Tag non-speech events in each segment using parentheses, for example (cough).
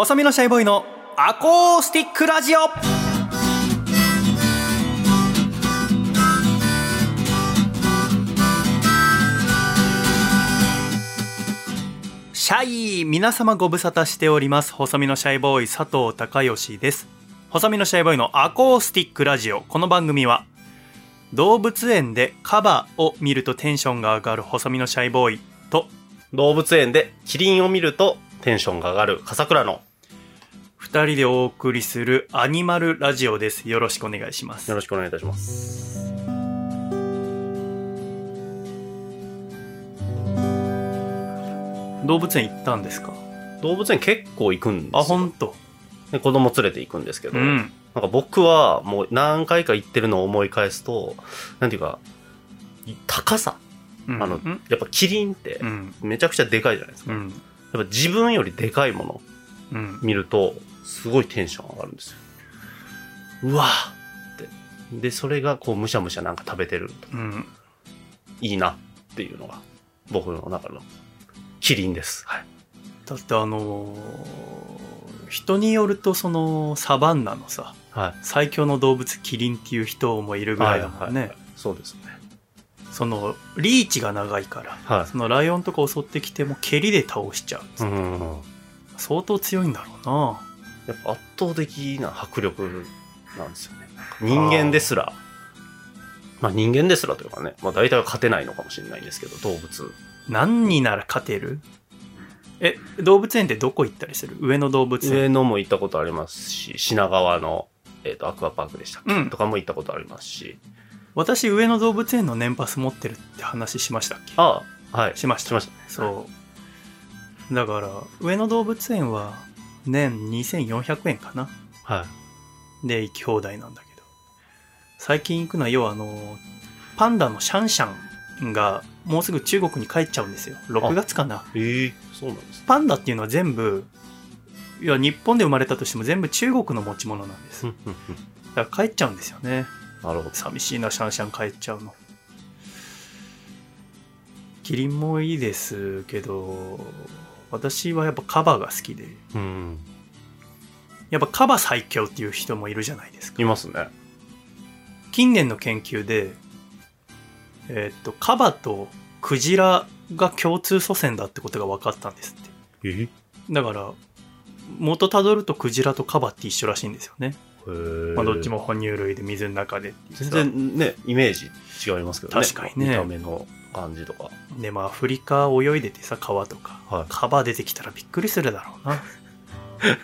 細身のシャイボーイのアコースティックラジオ。シャイ皆様ご無沙汰しております。細身のシャイボーイ佐藤孝義です。細身のシャイボーイのアコースティックラジオ。この番組は動物園でカバを見るとテンションが上がる細身のシャイボーイと動物園でキリンを見るとテンションが上がる笠倉の二人でお送りするアニマルラジオです。よろしくお願いします。よろしくお願いいたします。動物園行ったんですか？動物園結構行くんですよ。あ本当。で子供連れて行くんですけど、うん。なんか僕はもう何回か行ってるのを思い返すとなんていうか高さ。うん。あの、うんやっぱキリンってうん。めちゃくちゃでかいじゃないですか、うん。やっぱ自分よりでかいもの。うん見るとすごいテンション上がるんですようわーってでそれがこうむしゃむしゃなんか食べてるとうんいいなっていうのが僕の中のキリンです。はい。だってあのー人によるとそのサバンナのさはい。最強の動物キリンっていう人もいるぐらいだもんね、はいそうですね。そのリーチが長いからはい。そのライオンとか襲ってきても蹴りで倒しちゃう、うん。相当強いんだろやっぱ圧倒的な迫力なんですよね。人間ですら、まあ人間ですらというかね、まあ大体は勝てないのかもしれないんですけど、動物。うな何になら勝てる？え動物園ってどこ行ったりする？上野動物園上野も行ったことありますし、品川の、えっ、と、アクアパークでしたっけ、うんとかも行ったことありますし。私上野動物園の年パス持ってるって話しましたっけ？ああ、はい。しましたしましたね。そうだから上野動物園は年2400円かな。はい。で行き放題なんだけど。最近行くのは要はあのパンダのシャンシャンがもうすぐ中国に帰っちゃうんですよ。6月かな。ええそうなんですね。パンダっていうのは全部いや日本で生まれたとしても全部中国の持ち物なんです。ふんふんふん。だから帰っちゃうんですよね。なるほど。寂しいなシャンシャン帰っちゃうの。キリンもいいですけど私はやっぱカバが好きで。うん。やっぱカバ最強っていう人もいるじゃないですか。いますね。近年の研究でえーっとカバとクジラが共通祖先だってことが分かったんですって。え？だから元たどるとクジラとカバって一緒らしいんですよね、まあ、どっちも哺乳類で水の中で全然ね、イメージ違いますけどね。確かにね。見た目の感じとか。でまあアフリカ泳いでてさ川とかはい。カバ出てきたらびっくりするだろうな (laughs)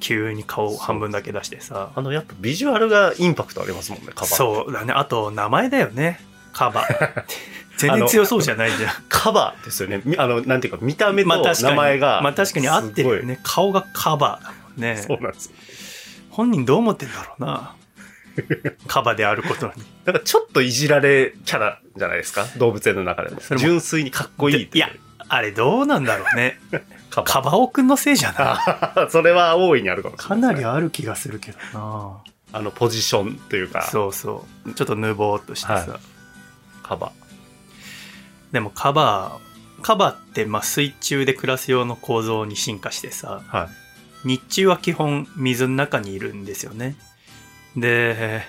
急に顔半分だけ出してさあの、やっぱビジュアルがインパクトありますもんね、カバ。う。そうだねあと名前だよねカバ (laughs) 全然強そうじゃないじゃんカバですよね。みあの、なんていうか、見た目と名前が。まあ確かに合ってるよね顔がカバだもんね。そうなんですよ。本人どう思ってんだろうな (laughs) カバであることに。なんかちょっといじられキャラじゃないですか？動物園の中で純粋にかっこいいっていやあれどうなんだろうね。(laughs) カバ。カバオくんのせいじゃない？あそれは大いにあるかもしれかない。なりある気がするけどな。あの、ポジションというか、そうそう。ちょっとぬぼーっとしてさ、はカバ。でもカバカバってまあ水中で暮らす用の構造に進化してさ。はい。日中は基本水の中にいるんですよねで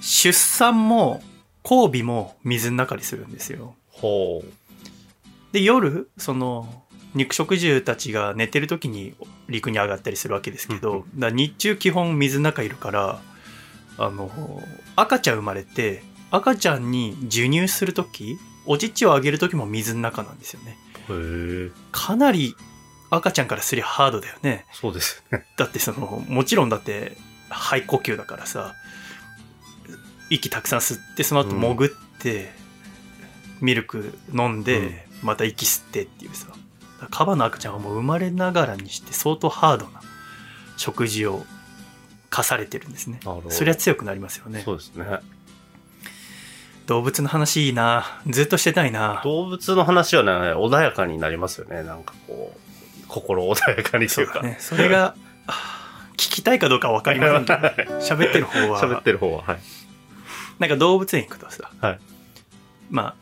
出産も交尾も水の中にするんですよほう。で夜その肉食獣たちが寝てる時に陸に上がったりするわけですけどだ日中基本水の中いるからあの赤ちゃん生まれて赤ちゃんに授乳する時お乳をあげる時も水の中なんですよねへえ。かなり赤ちゃんからすりゃハードだよねそうです。だってそのもちろんだって肺呼吸だからさ息たくさん吸ってその後潜って、ミルク飲んで、また息吸ってっていうさカバの赤ちゃんはもう生まれながらにして相当ハードな食事を課されてるんですね。そりゃ強くなりますよねそうですね。動物の話いいなずっとしてたいな動物の話はね、穏やかになりますよね。なんかこう、心穏やかにというか。そうだねそれがきたいかどうかは分かりませんけど喋ってる方は。喋ってる方は、はい。なんか動物園行くとさ、はい。まあ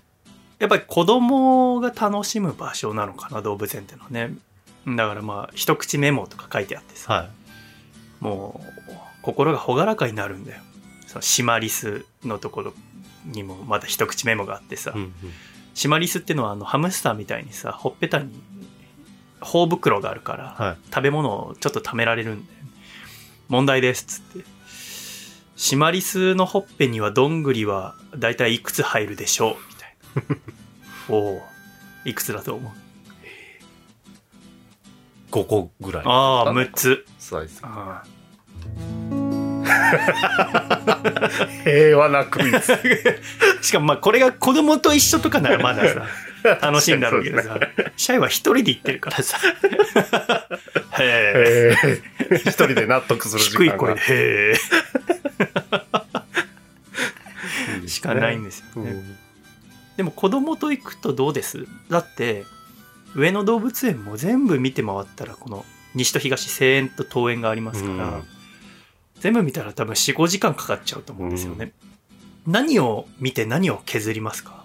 やっぱり子供が楽しむ場所なのかな動物園ってのはね。だからまあ一口メモとか書いてあってさ、はもう心が朗らかになるんだよ。そのシマリスのところにもまた一口メモがあってさ、い。うんうん。シマリスっていうのはあのハムスターみたいにさほっぺたに頬袋があるから、はい。食べ物をちょっと貯められるんだよね問題ですっつって。シマリスのほっぺにはどんぐりはだいたいいくつ入るでしょう？みたいな。(laughs) おおいくつだと思う？5個ぐらい。ああ6つ。サイズ。あ (laughs) 平和なクイズ。ー (laughs) しかもまあこれが子供と一緒とかならまださ楽しいんだろうけどさ。シャイは一人で行ってるからさ。へえ。え。ー一人で納得する時間が。低い声でへえしかないんですよね、うん。でも子供と行くとどうです？だって上野動物園も全部見て回ったらこの西と東西園と東園がありますから、うん。全部見たら多分45時間かかっちゃうと思うんですよね、何を見て何を削りますか？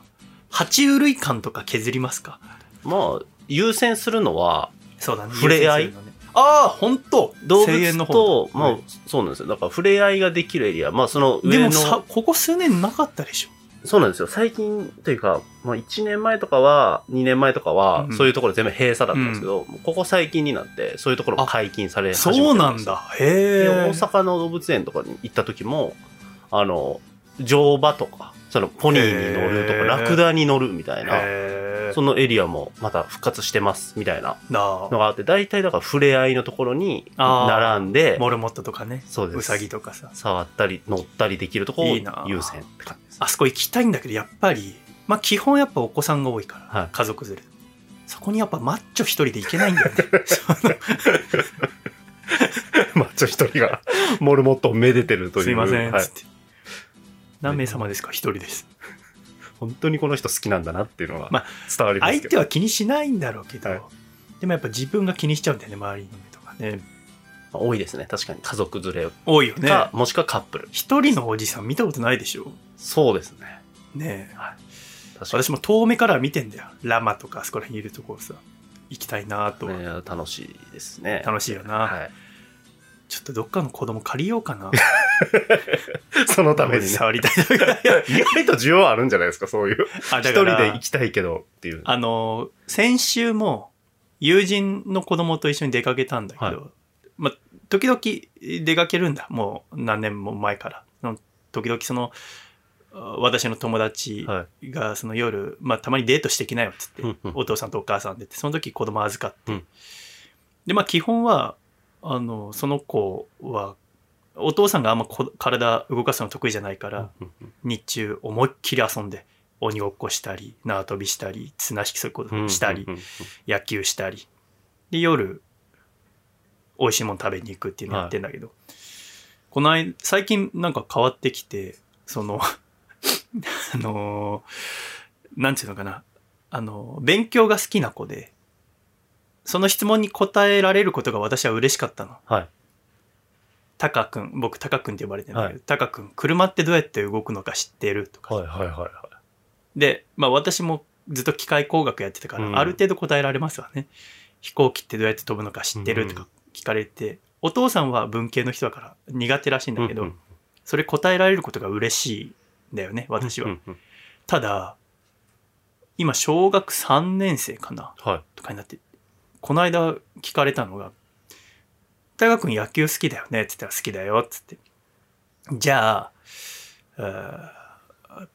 爬虫類館とか削りますか？まあ、優先するのは、そうだね。触れ合い。ねああ本当。動物方。と、まあはい、そうなんですよ。だから、触れ合いができるエリア。まあ、そので上の、もさここ数年なかったでしょ。そうなんですよ。最近というか、まあ、1年前とかは、2年前とかはう、ん。そういうところ全部閉鎖だったんですけど、ここ最近になって、そういうところも解禁され始めてるそうなんだ。へで、え大阪の動物園とかに行った時も、あの、乗馬とか、そのポニーに乗るとか、ラクダに乗るみたいな、そのエリアもまた復活してますみたいななのがあって、大体だから触れ合いのところに並んで、モルモットとかねそうです。ウサギとかさ。触ったり乗ったりできるところを優先って感じです。あそこ行きたいんだけどやっぱりまあ基本やっぱお子さんが多いから、はい。家族連れ。そこにやっぱマッチョ一人で行けないんだよね。(laughs) (laughs) マッチョ一人がモルモットをめでてるという。すいません、はい。つって何名様ですか？一人です。(laughs) 本当にこの人好きなんだなっていうのがまあ伝わりますけど。相手は気にしないんだろうけど、はい。でもやっぱ自分が気にしちゃうんだよね周りの目とかね。多いですね。確かに。家族連れ多いよね。か、もしくはカップル。一人のおじさん見たことないでしょ？そうですね。ねえ。確かに。私も遠目から見てんだよ。ラマとかあそこら辺いるところさ行きたいなと、ね、楽しいですね。楽しいよな、はい。ちょっとどっかの子供借りようかな (laughs) そのためにね。触りたい意外と需要あるんじゃないですか、そういう。あ一人で行きたいけどっていう。あの、先週も友人の子供と一緒に出かけたんだけど、はいまあ、時々出かけるんだ。もう何年も前から。時々その、あ私の友達はがその夜、まあ、たまにデートしてきなよっつって、お父さんとお母さんでって、その時子供預かって。うんで、まあ基本は、あの、その子は、お父さんがあんまこ体動かすの得意じゃないから、日中思いっきり遊んで鬼ごっこしたり縄跳びしたり綱引きそういうことしたり、野球したり。で夜美味しいもの食べに行くっていうのやってんだけど、この間最近なんか変わってきてその (laughs) あのなんていうのかな。あの勉強が好きな子でその質問に答えられることが私は嬉しかったの。はい。タカ君僕タカ君って呼ばれてるんだけど、はいタカ君車ってどうやって動くのか知ってるとか、はいはいはいはい。で、まあ私もずっと機械工学やってたから、うんある程度答えられますわね。飛行機ってどうやって飛ぶのか知ってるとか聞かれて、お父さんは文系の人だから苦手らしいんだけど、うんうんそれ答えられることが嬉しいんだよね、私は。うんうんただ、今小学3年生かなはい。とかになって、この間聞かれたのが、大学君野球好きだよねって言ったら好きだよっつって。じゃあ、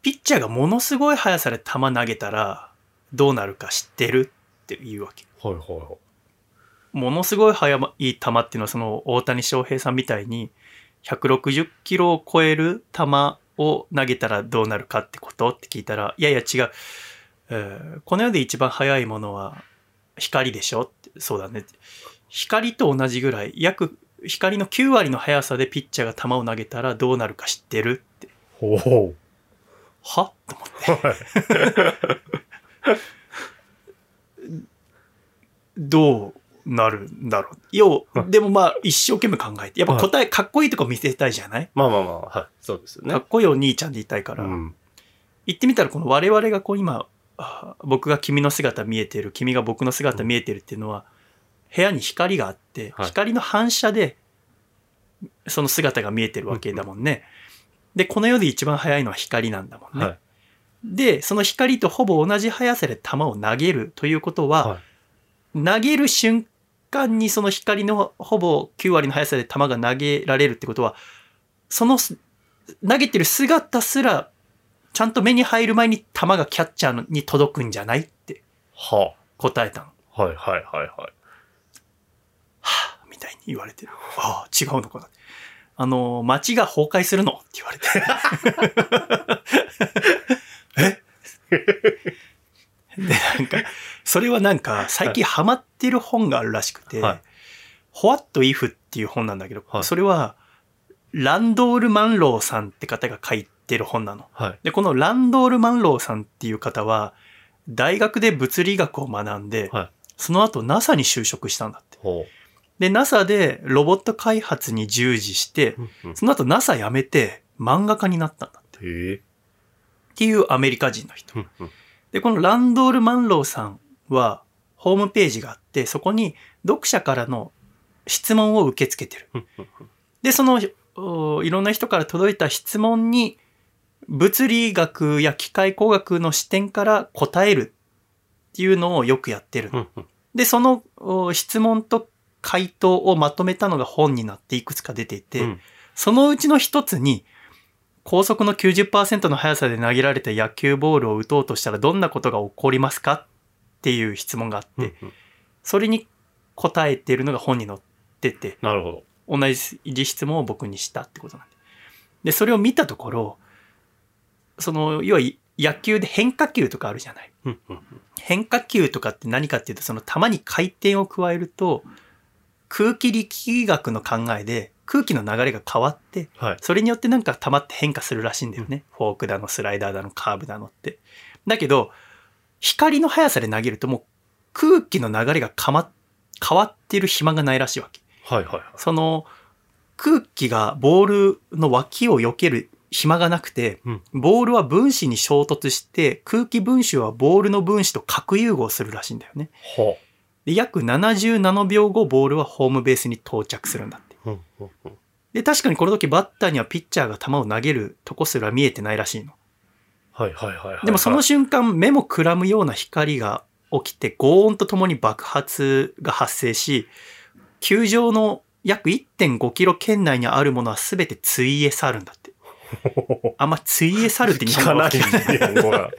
ピッチャーがものすごい速さで球投げたらどうなるか知ってるって言うわけ。はいはいはい。ものすごい速い球っていうのはその大谷翔平さんみたいに160キロを超える球を投げたらどうなるかってことって聞いたら、いやいや違う。えーこの世で一番速いものは光でしょ？ってそうだね。光と同じぐらい、約光の9割の速さでピッチャーが球を投げたらどうなるか知ってる？って。ほうほは？と思って。(laughs) どうなるんだろう？要、でもまあ一生懸命考えて。やっぱ答え、かっこいいとこ見せたいじゃない？まあまあまあ、はい。そうですよねかっ。こいいお兄ちゃんでいたいから。うん。言ってみたらこの我々がこう今あ僕が君の姿見えてる君が僕の姿見えてるっていうのは部屋に光があって、はい光の反射でその姿が見えてるわけだもんね。で、この世で一番速いのは光なんだもんね。はい。で、その光とほぼ同じ速さで球を投げるということは、はい投げる瞬間にその光のほぼ9割の速さで球が投げられるってことは、そのす投げてる姿すら、ちゃんと目に入る前に球がキャッチャーに届くんじゃないっては答えたの。あ。はいはいはいはい。はぁみたいに言われて。ああ、違うのかな。あの、街が崩壊するの？って言われて。(laughs) え？(laughs) で、なんか、それはなんか、最近ハマってる本があるらしくて、はい What If っていう本なんだけど、はいそれは、ランドール・マンローさんって方が書いてる本なの。はい。で、このランドール・マンローさんっていう方は、大学で物理学を学んで、はいその後 NASA に就職したんだって。ほで、NASA でロボット開発に従事してその後 NASA 辞めて漫画家になったんだって。っていうアメリカ人の人。で、このランドール・マンローさんは、ホームページがあって、そこに読者からの質問を受け付けてる。で、その、おいろんな人から届いた質問に、物理学や機械工学の視点から答えるっていうのをよくやってるで、そのお質問と回答をまとめたのが本になっていくつか出ていて、うんそのうちの一つに、高速の90%の速さで投げられた野球ボールを打とうとしたらどんなことが起こりますかっていう質問があって、うんうんそれに答えてるのが本に載ってて、なるほど。同じ質問を僕にしたってことなんで。で、それを見たところ、その、要は野球で変化球とかあるじゃない。変化球とかって何かっていうと、その球に回転を加えると、空気力学の考えで空気の流れが変わって、はい。それによってなんか球って変化するらしいんだよね。フォークだの、スライダーだの、カーブだのって。だけど、光の速さで投げるともう空気の流れが変わ変わってる暇がないらしいわけ。はいはいはい。その空気がボールの脇を避ける暇がなくて、うんボールは分子に衝突して空気分子はボールの分子と核融合するらしいんだよね。ほで約77秒後ボールはホームベースに到着するんだって。で、確かにこの時バッターにはピッチャーが球を投げるとこすら見えてないらしいの。はいはいはいはい。でもその瞬間目もくらむような光が起きて轟音とともに爆発が発生し、球場の約1.5キロ圏内にあるものは全てつえ去るんだって。あんまつえ去るって日聞かない本語は聞かない。日本語が。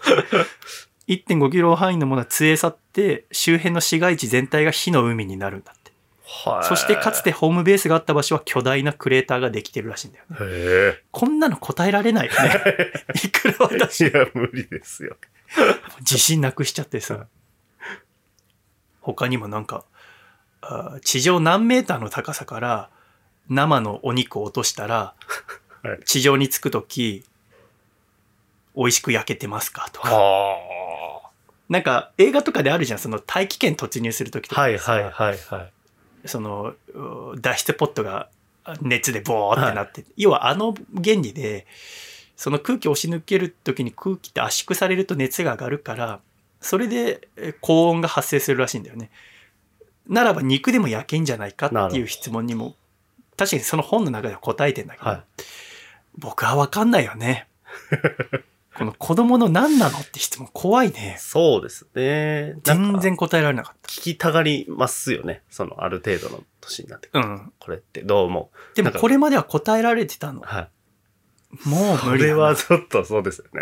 1.5キロ範囲のものはつえ去って周辺の市街地全体が火の海になるんだって。はい。そしてかつてホームベースがあった場所は巨大なクレーターができてるらしいんだよね。へこんなの答えられないよね。(laughs) いくら私え。いや、無理ですよ。自信なくしちゃってさ。他にもなんか、地上何メーターの高さから生のお肉を落としたらはい、地上に着くとき、美味しく焼けてますか？とか。はなんか映画とかであるじゃん、その大気圏突入するときとあ。かはいさはいはいはい。そのう脱出ポットが熱でボーってなって、要はあの原理でその空気を押し抜ける時に空気って圧縮されると熱が上がるからそれでえ高温が発生するらしいんだよね。ならば肉でも焼けんじゃないかっていう質問にも確かにその本の中では答えてんだけど、はい僕は分かんないよね (laughs) この子供の何なのって質問怖いねそうですね。全然答えられなかっ聞きたがりますよね。その、ある程度の年になってくる。たうんこれってどうも。なんかでもこれまでは答えられてたのはい。もうそ無理れはちょっとそうですよね。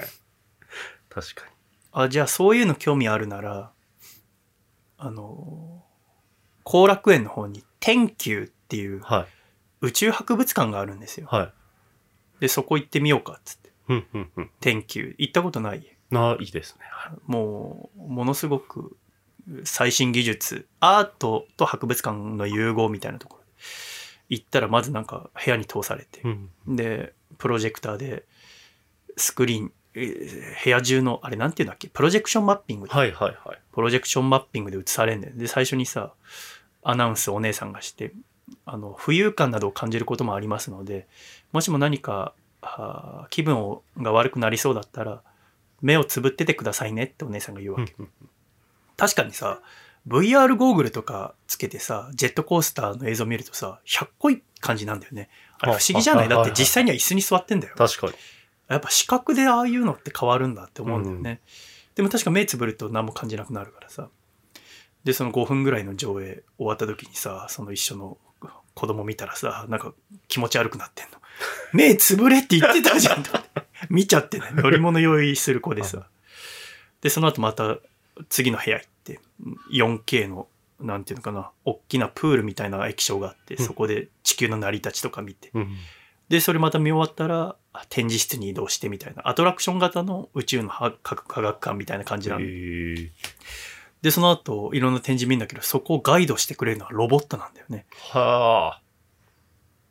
確かに。あ、じゃあそういうの興味あるなら、あの、後楽園の方に天球っていうはい。宇宙博物館があるんですよ。はい。で、そこ行ってみようかっつって。うんうんうん。天球。行ったことないな、いいですね。はいもう、ものすごく最新技術、アートと博物館の融合みたいなところ。行ったらまずなんか部屋に通されて、うん。で、プロジェクターでスクリーン、えー部屋中の、あれなんていうんだっけ？プロジェクションマッピングではいはいはい。プロジェクションマッピングで映されんだよ。で、最初にさ、アナウンスお姉さんがして、あの、浮遊感などを感じることもありますので、もしも何か、気分をが悪くなりそうだったら、目をつぶっててくださいねってお姉さんが言うわけ。うんうん確かにさ、VR ゴーグルとかつけてさ、ジェットコースターの映像見るとさ、100個いい感じなんだよね。あれあ不思議じゃない？あだって実際には椅子に座ってんだよ。確かに。やっぱ視覚でああいうのって変わるんだって思うんだよね。でも確か目つぶると何も感じなくなるからさ。で、その5分ぐらいの上映終わった時にさ、その一緒の子供見たらさ、なんか気持ち悪くなってんの。(laughs) 目つぶれって言ってたじゃん。(laughs) 見ちゃってね。乗り物用意する子でさ。で、その後また次の部屋行って、4K の、なんていうのかな、大きなプールみたいな液晶があって、うんそこで地球の成り立ちとか見て、うん。で、それまた見終わったら、あ展示室に移動してみたいな、アトラクション型の宇宙のは科科学館みたいな感じなんで、その後、いろんな展示見るんだけど、そこをガイドしてくれるのはロボットなんだよね。はあ。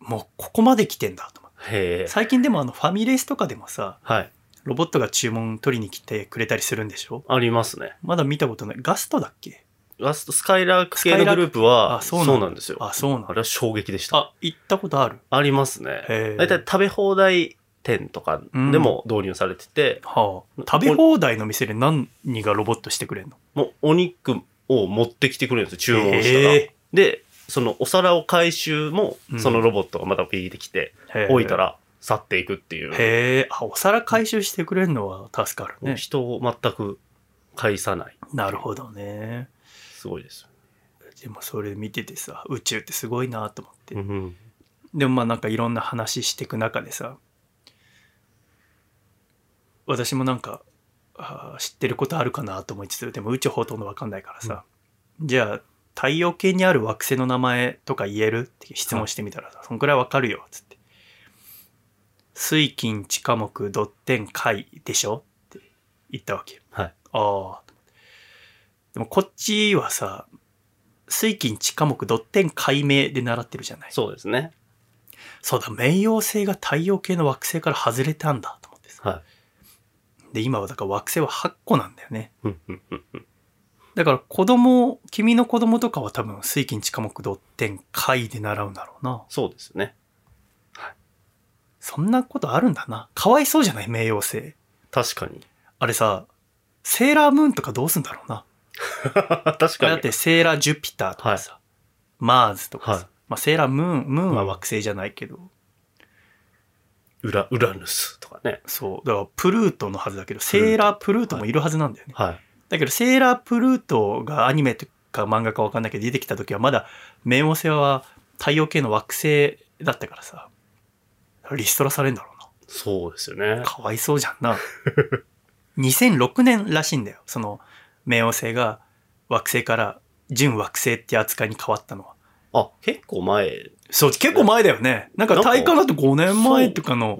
もう、ここまで来てんだと思って。へえ。最近でもあの、ファミレスとかでもさ、はい。ロボットが注文取りに来てくれたりするんでしょ？ありますね。まだ見たことない。ガストだっけ？ガスト、スカイラーク系のグループは、あ、そうなんですよ。あ、そうなんだ。あれは衝撃でした。あ、行ったことあるありますね。へえ大体食べ放題店とかでも導入されてて、はあ。食べ放題の店で何がロボットしてくれんの？もうお肉を持ってきてくれるんですよ、注文したら。で、そのお皿を回収もう、んそのロボットがまたビーってきて、へえ置いたら去っていくっていう。へえ、あ、お皿回収してくれるのは助かるね。人を全く介さない。なるほどね。すごいです。でもそれ見ててさ、宇宙ってすごいなと思って。うんでもまあなんかいろんな話していく中でさ、私もなんか、あー知ってることあるかなと思いつつ、でも宇宙ほとんどわかんないからさ、じゃあ太陽系にある惑星の名前とか言える？って質問してみたらさ、そんくらいわかるよ、つって。水金地下木ドッテン海でしょ？って言ったわけ。はい。ああ。でもこっちはさ、水金地下木ドッテン解明で習ってるじゃない？そうですね。そうだ、冥王星が太陽系の惑星から外れたんだと思ってさ。はで、今はだから惑星は8個なんだよね。だから子供、君の子供とかは多分水金地下木ドッテン解で習うんだろうな。そうですね。そんなことあるんだな。かわいそうじゃない？冥王星。確かに。あれさ、セーラームーンとかどうすんだろうな。(laughs) 確かに。だってセーラージュピターとかさ、マーズとかさ、はいまあセーラームーン、ムーンは惑星じゃないけど、ウラ、ウラヌスとかね。そう、だからプルートのはずだけど、セーラープルートもいるはずなんだよね。はい。だけど、セーラープルートがアニメとか漫画かわかんないけど出てきた時はまだ冥王星は太陽系の惑星だったからさ、リストラされるんだろうな。そうですよね。かわいそうじゃんな。(laughs) 2006年らしいんだよ。その、冥王星が惑星から準惑星って扱いに変わったのは。あ、結構前。そう、結構前だよね。なんかなんか体感だと5年前とかの。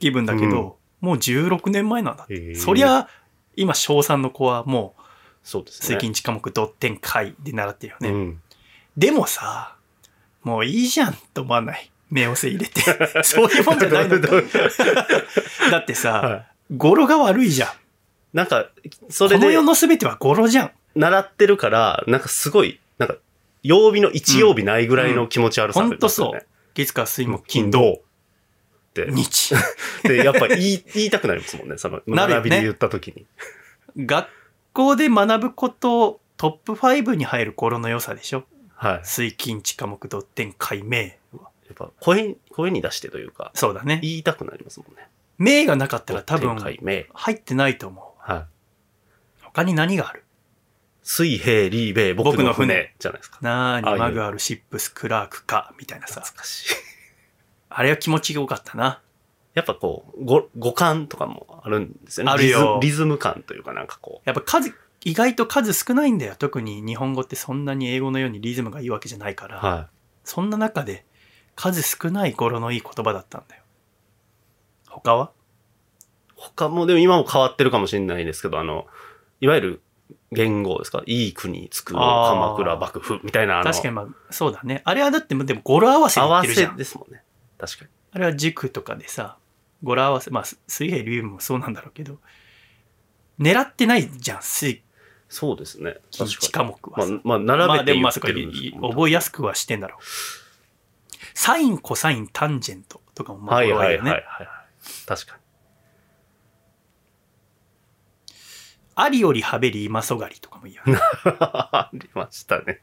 気分だけど、もう16年前なんだそりゃ、今小3の子はもう、そうですね。水金地下木ドッテン解で習ってるよね。うん。でもさ、もういいじゃんと思わない。冥王星入れて。(laughs) そういうもんじゃないのか (laughs) だってさ、はい語呂が悪いじゃん。なんか、それでこの世の全ては語呂じゃん。習ってるから、なんかすごい、なんか、曜日の一曜日ないぐらいの気持ち悪さほありますよねんとそう。。月火水木金金土土って。日。(laughs) で、やっぱ言い言いたくなりますもんね。その、学びで言った時に。学校で学ぶことトップ5に入る語呂の良さでしょ？はい。水金地下木土天解明。やっぱ声、声に出してというか、そうだね。言いたくなりますもんね。明がなかったら多分。入ってないと思う。はい。他に何がある？水平リーベイ僕の船船じゃないですか。なーにマグアルシップスクラークかみたいなさ。懐かしい。あれは気持ちが良かったな。やっぱこう、語語感とかもあるんですよね。あるよリズリズム感というかなんかこやっぱ数、意外と数少ないんだよ。特に日本語ってそんなに英語のようにリズムがいいわけじゃないから。う。はそんな中で数少ない語呂のいい言葉だったんだよ。他は？い他もでも今も変わってるかもしれないですけど、あの、いわゆる言語ですか？いい国作ろう、あー鎌倉幕府みたいなあの、確かにまあ、そうだね。あれはだってでも語呂合わせに合わせ言ってるじゃん。ですもんね。確かに。あれは塾とかでさ、語呂合わせ、まあ、水平流もそうなんだろうけど、狙ってないじゃん、水そうですね。金地下木はさ。まあ、まあ、まあ並べて言まあそこてるんですけど覚えやすくはしてんだろう。サイン、コサイン、タンジェントとかもまあはいはい。はいはいはい。確かに。ありよりはべり今そがりとかもいいよね。ありましたね。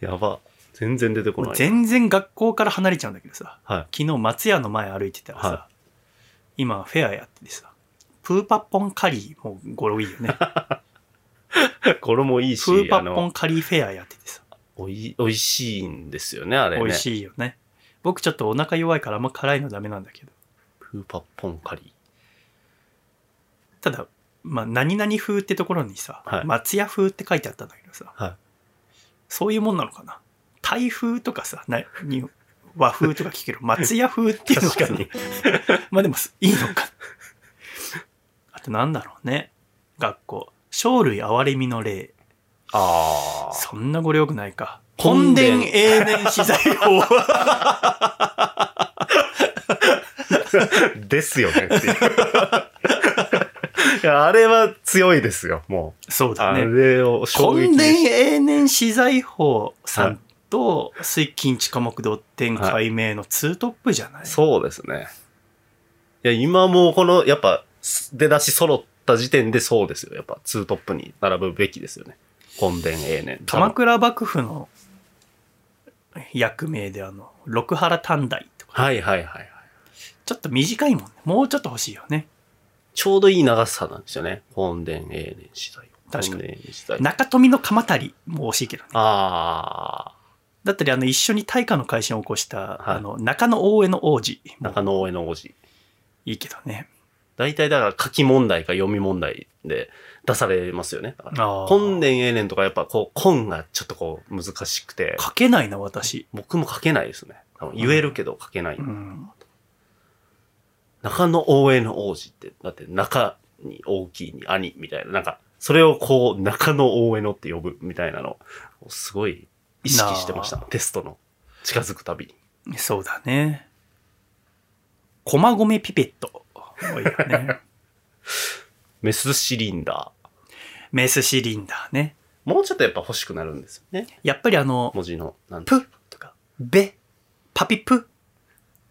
やば。全然出てこない。全然学校から離れちゃうんだけどさ、はい。昨日松屋の前歩いてたらさ、は今フェアやっててさ、プーパッポンカリーも語呂いいよね。(laughs) これもいいし、プーパッポンカリーフェアやっててさ、おい、おいしいんですよね、あれね。美味い。しいよね。僕ちょっとお腹弱いからあんま辛いのダメなんだけど。プーパッポンカリただ、まあ、何々風ってところにさ、はい松屋風って書いてあったんだけどさ、ー。はい。そういうもんなのかな？タイ風とかさ、なに和風とか聞ける。松屋風っていうのがさ確かに。(laughs) まあでもいいのか。あとなんだろうね。学校。生類憐れみの例。あそんなご良くないか。本本殿殿永年資材法。あ。(laughs) ですよねっていう。いや、あれは強いですよ、もう。あそうだね。れを衝撃でし永年資材法さんと水金地科目ドッテン解明のツートップじゃない、そうですね。いや、今もうこの、やっぱ、出だし揃った時点でそうですよ。やっぱ、ツートップに並ぶべきですよね。本殿永年。鎌倉幕府の役名であの、六原短大とか、はいはいはいはい。ちょっと短いもんね。もうちょっと欲しいよね。ちょうどいい長さなんですよね。本殿永年時代。確かに。中富の鎌足りも惜しいけどね。あだったり、あの、一緒に大化の改新を起こした、はいあの、中野大江の王子中野大江の王子。いいけどね。大体だから書き問題か読み問題で出されますよね。本殿永年とかやっぱこう、根がちょっとこう難しくて、書けないな、私。僕も書けないですね。言えるけど書けない。うん。中野大江の王子って、だって中に大きいに兄みたいな、なんか、それをこう、中野大江のって呼ぶみたいなのを、すごい意識してましたな。テストの近づくたびに。そうだね。駒込ピペット。もういいよね。メスシリンダメスシリンダーね。ー。もうちょっとやっぱ欲しくなるんですよね。やっぱりあの、文字の、なんプとか、ベ、パピプ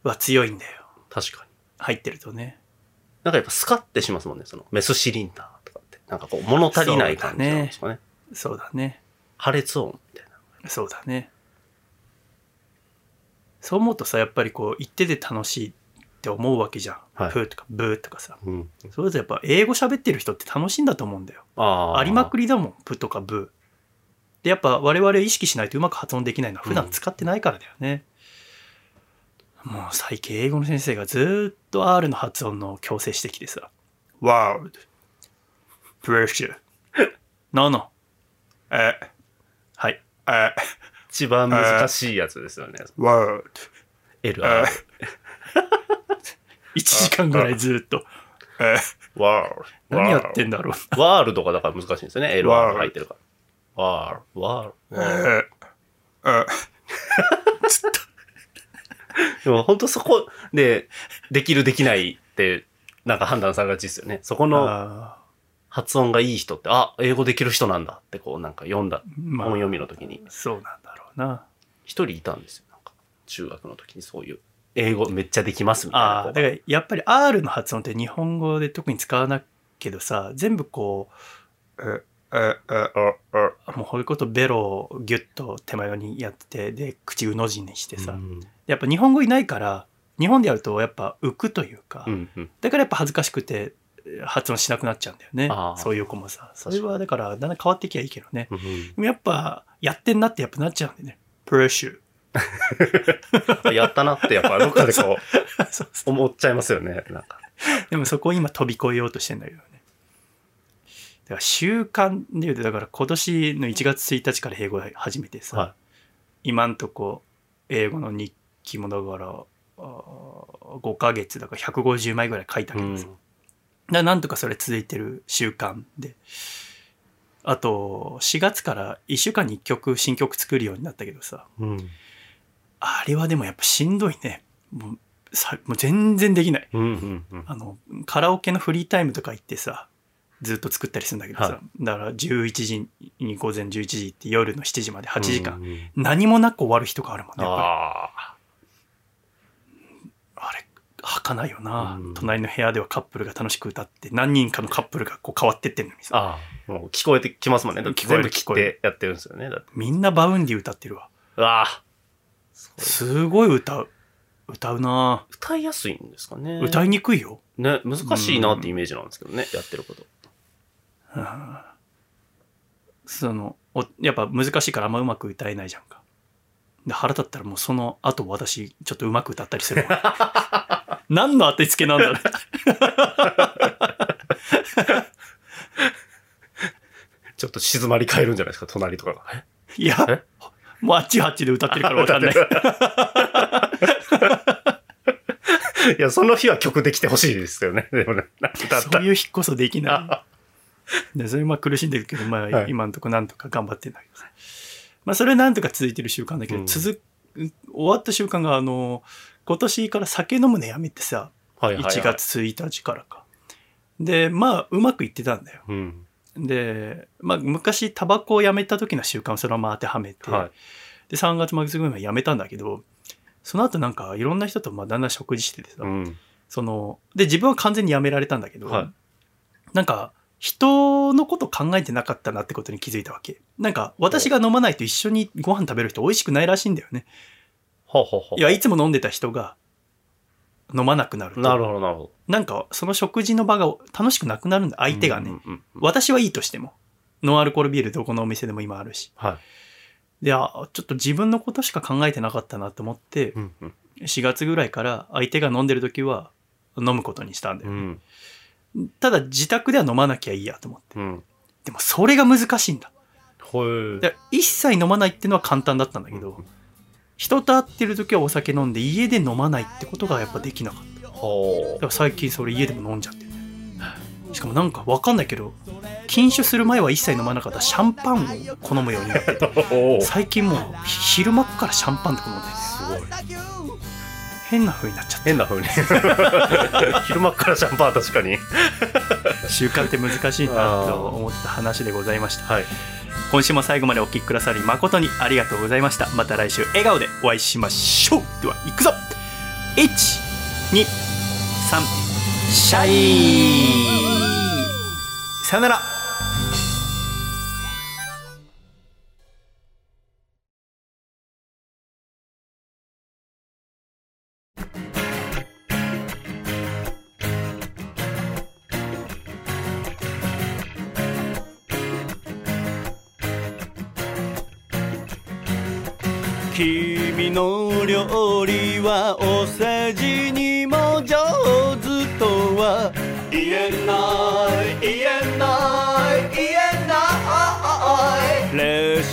は強いんだよ。確かに。入ってるとね。なんかやっぱスカッてしますもんね、その、メスシリンダーとかって。なんかこう、物足りない感じなんですかね。そうだね。破裂音みたいな。そうだね。そう思うとさ、やっぱりこう、言ってて楽しいって思うわけじゃん。はいプーとかブーとかさ。うん。それとやっぱ英語喋ってる人って楽しいんだと思うんだよ。ああ。ありまくり。りだもん、プとかブー。で、やっぱ我々意識しないとうまく発音できないのは普段使ってないからだよね。もう最近英語の先生がずーっと R の発音の強制してきてさ。World. Pressure. No, no. え、はい。え、一番難しいやつですよね。World. L え R。(laughs) 1時間ぐらいずーっと。え、ワールド。何やってんだろう。ワールドがだから難しいんですよね。L ワー R ルド入ってるから。ワールド。ワールド。え、え、でも本当そこで、できるできないって、なんか判断されがちですよね。そこのあ発音がいい人って、あ、英語できる人なんだってこうなんか読んだ、ーまあ本読みの時に、そうなんだろうな。一人いたんですよ。なんか中学の時にそういう、英語めっちゃできますみたいなああ。だからやっぱり R の発音って日本語で特に使わないけどさ、全部こう、もうこういうことベロをギュッと手前にやって、で、口うの字にしてさ、うんやっぱ日本語いないから、日本でやるとやっぱ浮くというか、うんうん。だからやっぱ恥ずかしくてえ発音しなくなっちゃうんだよねそういう子もさ。それはだからだんだん変わってきゃいいけどね。うんでもやっぱやってんなってやっぱなっちゃうんでね。プレッシュ。う (laughs) んやったなってやっぱどっかでこう (laughs) そうそ思っちゃいますよね。なんか。うでもそこを今飛び越えようとしてんだけどね。だから習慣で言うと、だから今年の1月1日から英語を始めてさ、は今んとこ英語の日記もだから、あー5ヶ月だから150枚ぐらい書いたい。うんけどさ、だからなんとかそれ続いてる習慣で。あと、4月から1週間に1曲新曲作るようになったけどさ、うん。あれはでもやっぱしんどいね。もうさもう全然できない。うんうんうん。あの、カラオケのフリータイムとか行ってさ、ずっと作ったりするんだけどさ、はだから11時に午前11時行って夜の7時まで8時間、うんうん何もなく終わる日とかあるもんね。ああ。あれ、儚ないよな、うん隣の部屋ではカップルが楽しく歌って何人かのカップルがこう変わってってんのにさああ、もう聞こえてきますもんね。だって聞こえる全部切ってやってるんですよね。みんな Vaundy 歌ってるわうわあ。すごい歌う歌うな歌いやすいんですかね。歌いにくいよ、ね、難しいなってイメージなんですけどね、やってること。うん。そのおやっぱ難しいからあんまうまく歌えないじゃんか。で腹立ったらもうその後私ちょっとうまく歌ったりする (laughs) 何の当てつけなんだろう。(laughs) ちょっと静まり返るんじゃないですか、隣とかが。え？いやえ？もうあっちあっちで歌ってるから (laughs) 分かんない。いや、その日は曲できてほしいですよね。でもね、そういう日こそできない。(laughs) でそれまあ苦しんでるけど、まあはい今のところなんとか頑張ってんだけどね。まあそれはなんとか続いてる習慣だけど、うん続終わった習慣があの、今年から酒飲むのやめてさ、はいはい、はい。1。月1日からか。で、まあうまくいってたんだよ。うん。で、まあ昔タバコをやめた時の習慣をそのまま当てはめて、はい。で3月末ぐらいまでやめたんだけど、その後なんかいろんな人とまあだんだん食事しててさ、うん。その、で、自分は完全にやめられたんだけど、はいなんか、人のこと考えてなかったなってことに気づいたわけ。なんか、私が飲まないと一緒にご飯食べる人美味しくないらしいんだよね。ほうほうほう。いや、いつも飲んでた人が飲まなくなると。なるほど、なるほど。なんか、その食事の場が楽しくなくなるんだ、相手がね。うんうんうん私はいいとしても。ノンアルコールビールどこのお店でも今あるし。はい。で、あ、ちょっと自分のことしか考えてなかったなと思って、うんうん。4月ぐらいから相手が飲んでる時は飲むことにしたんだよね。うん。ただ自宅では飲まなきゃいいやと思って。うん。でもそれが難しいんだ。ほえ。で一切飲まないっていうのは簡単だったんだけど、人と会ってる時はお酒飲んで家で飲まないってことがやっぱできなかった。だほから最近それ家でも飲んじゃってね。しかもなんかわかんないけど、禁酒する前は一切飲まなかったシャンパンを好むようになって (laughs) 最近もう昼間っからシャンパンとか飲んでてごい。変な風になっちゃって。変な風に。(laughs) 昼間っからシャンパン確かに。習慣って難しいなと思った話でございました。はい。今週も最後までお聞きくださり誠にありがとうございましたまた来週笑顔でお会いしましょうでは行くぞ123シャイさよなら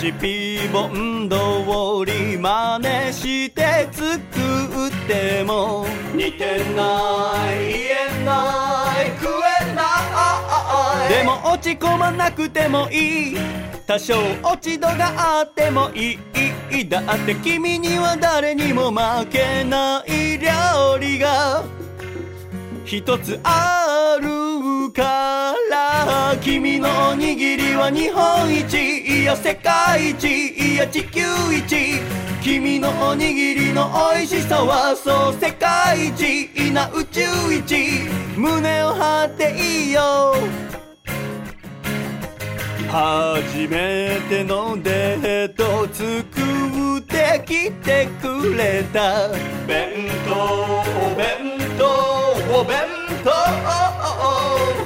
シピ本通り真似して作っても似てない言えない食えないでも落ち込まなくてもいい多少落ち度があってもいいだって君には誰にも負けない料理が一つあるから君のおにぎりは日本一いや世界一いや地球一君のおにぎりの美味しさはそう世界一いな宇宙一胸を張っていいよ初めてのデート作ってきてくれた弁当お弁当お弁当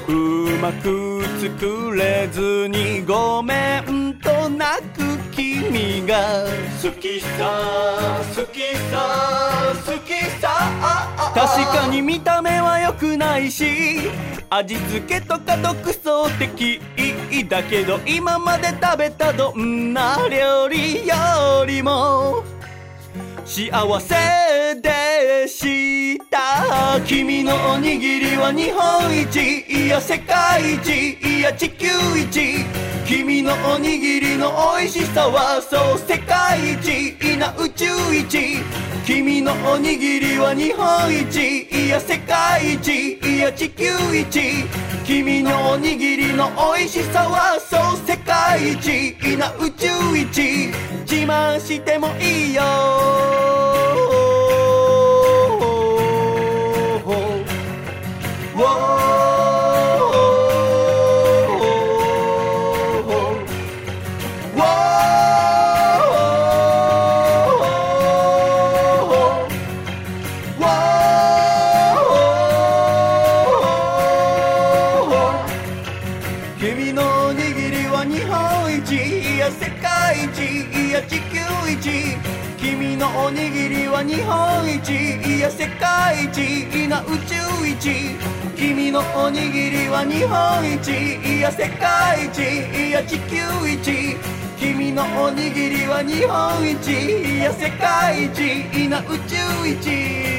うまく作れずにごめんと泣く君が。好きさ好きさ好きさ。確かに見た目は良くないし味付けとか独創的。だけど今まで食べたどんな料理よりも幸せでした君のおにぎりは日本一いや世界一いや地球一君のおにぎりの美味しさはそう世界一いな宇宙一君のおにぎりは日本一。いや世界一。いや地球一。君のおにぎりの美味しさはそう世界一。いな宇宙一。自慢してもいいよ。世界一いや地球一。君のおにぎりは日本一。いや世界一いな宇宙一。君のおにぎりは日本一。いや世界一いや地球一。君のおにぎりは日本一。いや世界一いな宇宙一。